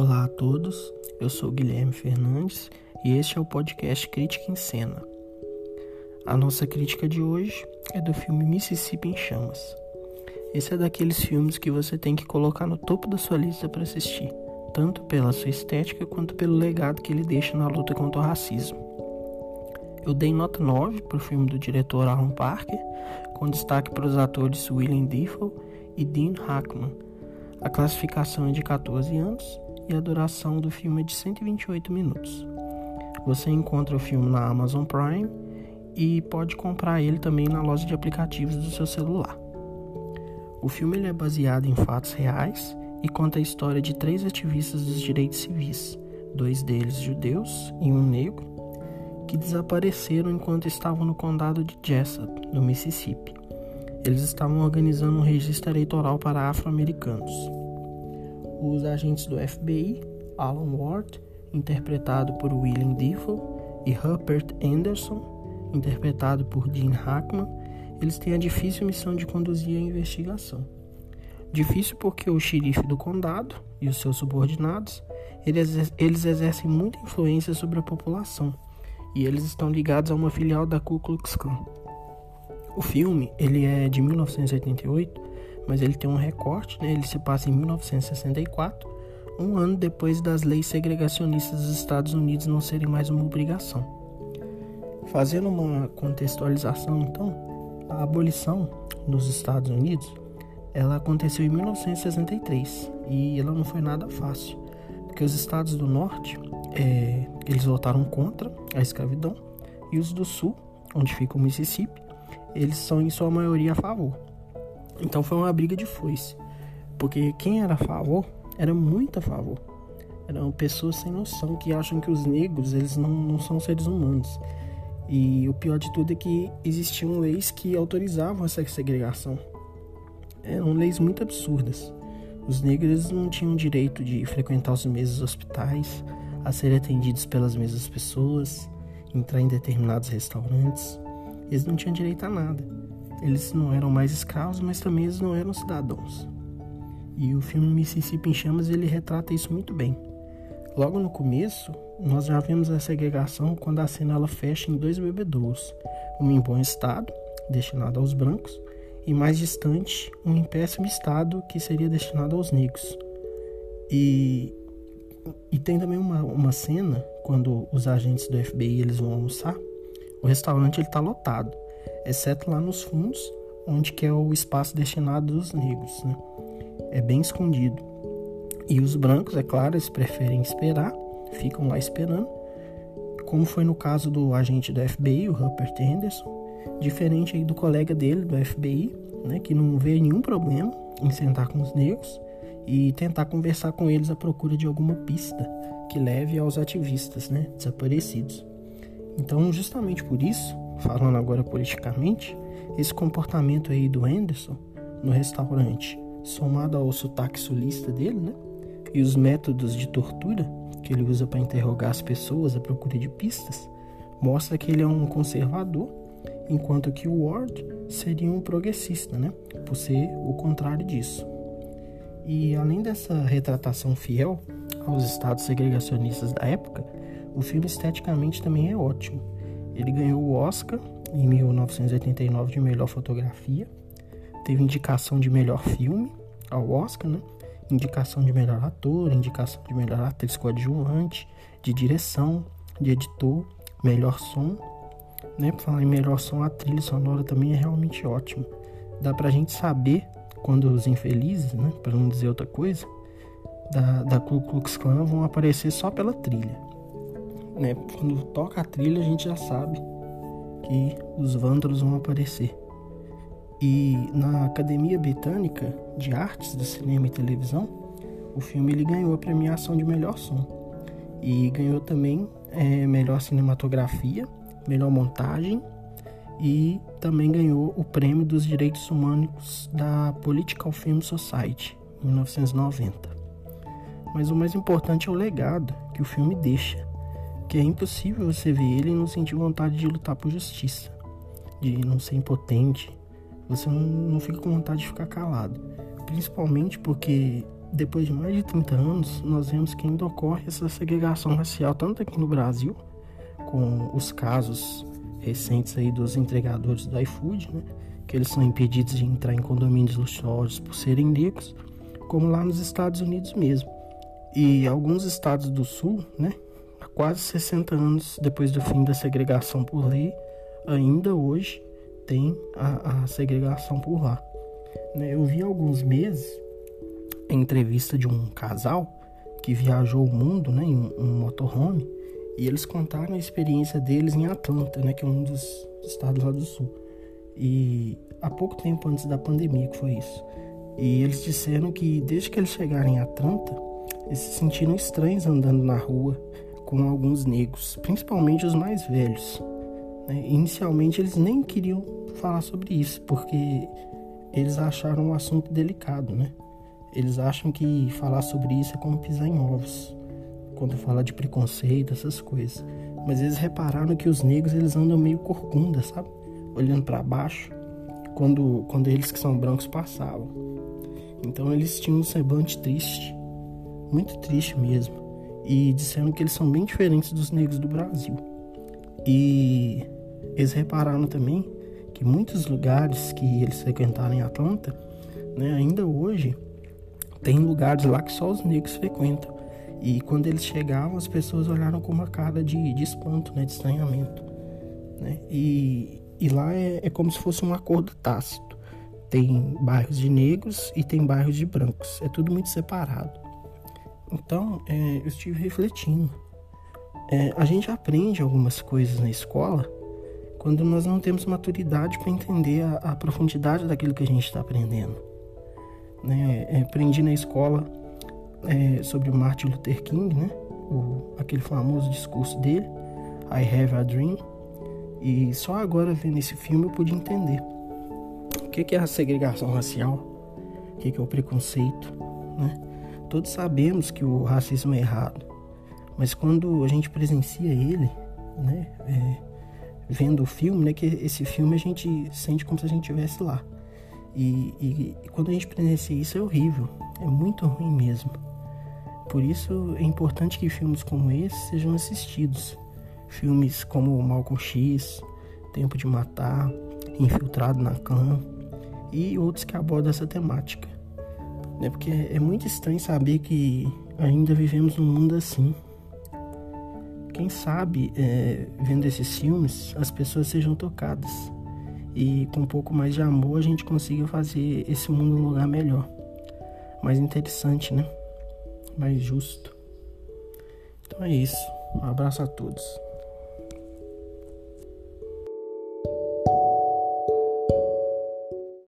Olá a todos, eu sou Guilherme Fernandes e este é o podcast Crítica em Cena. A nossa crítica de hoje é do filme Mississippi em Chamas. Esse é daqueles filmes que você tem que colocar no topo da sua lista para assistir, tanto pela sua estética quanto pelo legado que ele deixa na luta contra o racismo. Eu dei nota 9 para o filme do diretor Alan Parker, com destaque para os atores William Dafoe e Dean Hackman. A classificação é de 14 anos e a duração do filme é de 128 minutos. Você encontra o filme na Amazon Prime e pode comprar ele também na loja de aplicativos do seu celular. O filme ele é baseado em fatos reais e conta a história de três ativistas dos direitos civis, dois deles judeus e um negro, que desapareceram enquanto estavam no condado de Jessup, no Mississippi. Eles estavam organizando um registro eleitoral para afro-americanos. Os agentes do FBI, Alan Ward, interpretado por William Defoe, e Rupert Anderson, interpretado por Dean Hackman, eles têm a difícil missão de conduzir a investigação. Difícil porque o xerife do condado e os seus subordinados, eles, eles exercem muita influência sobre a população e eles estão ligados a uma filial da Ku Klux Klan. O filme, ele é de 1988, mas ele tem um recorte, né? Ele se passa em 1964, um ano depois das leis segregacionistas dos Estados Unidos não serem mais uma obrigação. Fazendo uma contextualização, então, a abolição nos Estados Unidos, ela aconteceu em 1963 e ela não foi nada fácil, porque os estados do norte, é, eles votaram contra a escravidão e os do sul, onde fica o Mississippi, eles são em sua maioria a favor. Então foi uma briga de foice, porque quem era a favor era muito a favor. Eram pessoas sem noção que acham que os negros eles não, não são seres humanos. E o pior de tudo é que existiam leis que autorizavam essa segregação. Eram leis muito absurdas. Os negros não tinham direito de frequentar os mesmos hospitais, a ser atendidos pelas mesmas pessoas, entrar em determinados restaurantes. Eles não tinham direito a nada. Eles não eram mais escravos, mas também eles não eram cidadãos. E o filme Mississippi em Chamas ele retrata isso muito bem. Logo no começo, nós já vemos a segregação quando a cena ela fecha em dois bebedouros, um em bom estado, destinado aos brancos, e mais distante, um em péssimo estado, que seria destinado aos negros. E, e tem também uma, uma cena quando os agentes do FBI eles vão almoçar, o restaurante está lotado, exceto lá nos fundos, onde que é o espaço destinado aos negros. Né? É bem escondido. E os brancos, é claro, eles preferem esperar, ficam lá esperando, como foi no caso do agente do FBI, o Rupert Henderson, diferente aí do colega dele do FBI, né, que não vê nenhum problema em sentar com os negros e tentar conversar com eles à procura de alguma pista que leve aos ativistas, né, desaparecidos. Então, justamente por isso, falando agora politicamente, esse comportamento aí do Anderson no restaurante, somado ao sotaque sulista dele, né? E os métodos de tortura que ele usa para interrogar as pessoas à procura de pistas, mostra que ele é um conservador, enquanto que o Ward seria um progressista, né? Por ser o contrário disso. E além dessa retratação fiel aos estados segregacionistas da época, o filme esteticamente também é ótimo. Ele ganhou o Oscar em 1989 de melhor fotografia, teve indicação de melhor filme ao Oscar, né? Indicação de melhor ator, indicação de melhor atriz coadjuvante, de direção, de editor, melhor som, né? Falar em melhor som, a trilha sonora também é realmente ótima. Dá pra gente saber quando os infelizes, né? Pra não dizer outra coisa, da, da Ku Klux Klan vão aparecer só pela trilha né? Quando toca a trilha, a gente já sabe que os vândalos vão aparecer. E na Academia Britânica de Artes do Cinema e Televisão, o filme ele ganhou a premiação de melhor som e ganhou também é, melhor cinematografia, melhor montagem e também ganhou o prêmio dos direitos humanos da Political Film Society em 1990. Mas o mais importante é o legado que o filme deixa que é impossível você ver ele e não sentir vontade de lutar por justiça, de não ser impotente. Você não, não fica com vontade de ficar calado, principalmente porque depois de mais de 30 anos, nós vemos que ainda ocorre essa segregação racial, tanto aqui no Brasil, com os casos recentes aí dos entregadores do iFood, né? Que eles são impedidos de entrar em condomínios luxuosos por serem negros, como lá nos Estados Unidos mesmo. E alguns estados do sul, né? Quase 60 anos depois do fim da segregação por lei, ainda hoje tem a, a segregação por lá. Né? Eu vi alguns meses a entrevista de um casal que viajou o mundo né, em um motorhome e eles contaram a experiência deles em Atlanta, né, que é um dos estados lá do sul. E há pouco tempo antes da pandemia que foi isso. E eles disseram que desde que eles chegaram em Atlanta, eles se sentiram estranhos andando na rua com alguns negros, principalmente os mais velhos. Né? Inicialmente eles nem queriam falar sobre isso, porque eles acharam um assunto delicado, né? Eles acham que falar sobre isso é como pisar em ovos, quando fala de preconceito, essas coisas. Mas eles repararam que os negros eles andam meio corcunda, sabe? Olhando para baixo, quando, quando eles que são brancos passavam. Então eles tinham um semblante triste, muito triste mesmo. E disseram que eles são bem diferentes dos negros do Brasil. E eles repararam também que muitos lugares que eles frequentaram em Atlanta, né, ainda hoje, tem lugares lá que só os negros frequentam. E quando eles chegavam, as pessoas olharam com uma cara de, de espanto, né, de estranhamento. Né? E, e lá é, é como se fosse um acordo tácito. Tem bairros de negros e tem bairros de brancos. É tudo muito separado. Então, é, eu estive refletindo. É, a gente aprende algumas coisas na escola quando nós não temos maturidade para entender a, a, profundidade daquilo que a gente está aprendendo. Né? É, aprendi na escola é, sobre o Martin Luther King, né? O, aquele famoso discurso dele, I Have a Dream, e só agora vendo esse filme eu pude entender o que, que é a segregação racial, o que, que é o preconceito. Né? Todos sabemos que o racismo é errado, mas quando a gente presencia ele, né? É, vendo o filme, né? Que esse filme a gente sente como se a gente estivesse lá. E, e, e, quando a gente presencia isso é horrível, é muito ruim mesmo. Por isso é importante que filmes como esse sejam assistidos. Filmes como Malcolm X, Tempo de Matar, Infiltrado na Clã e outros que abordam essa temática. Né? Porque é muito estranho saber que ainda vivemos num mundo assim quem sabe, é, vendo esses filmes, as pessoas sejam tocadas e com um pouco mais de amor a gente consiga fazer esse mundo um lugar melhor, mais interessante, né? Mais justo. Então é isso. Um abraço a todos.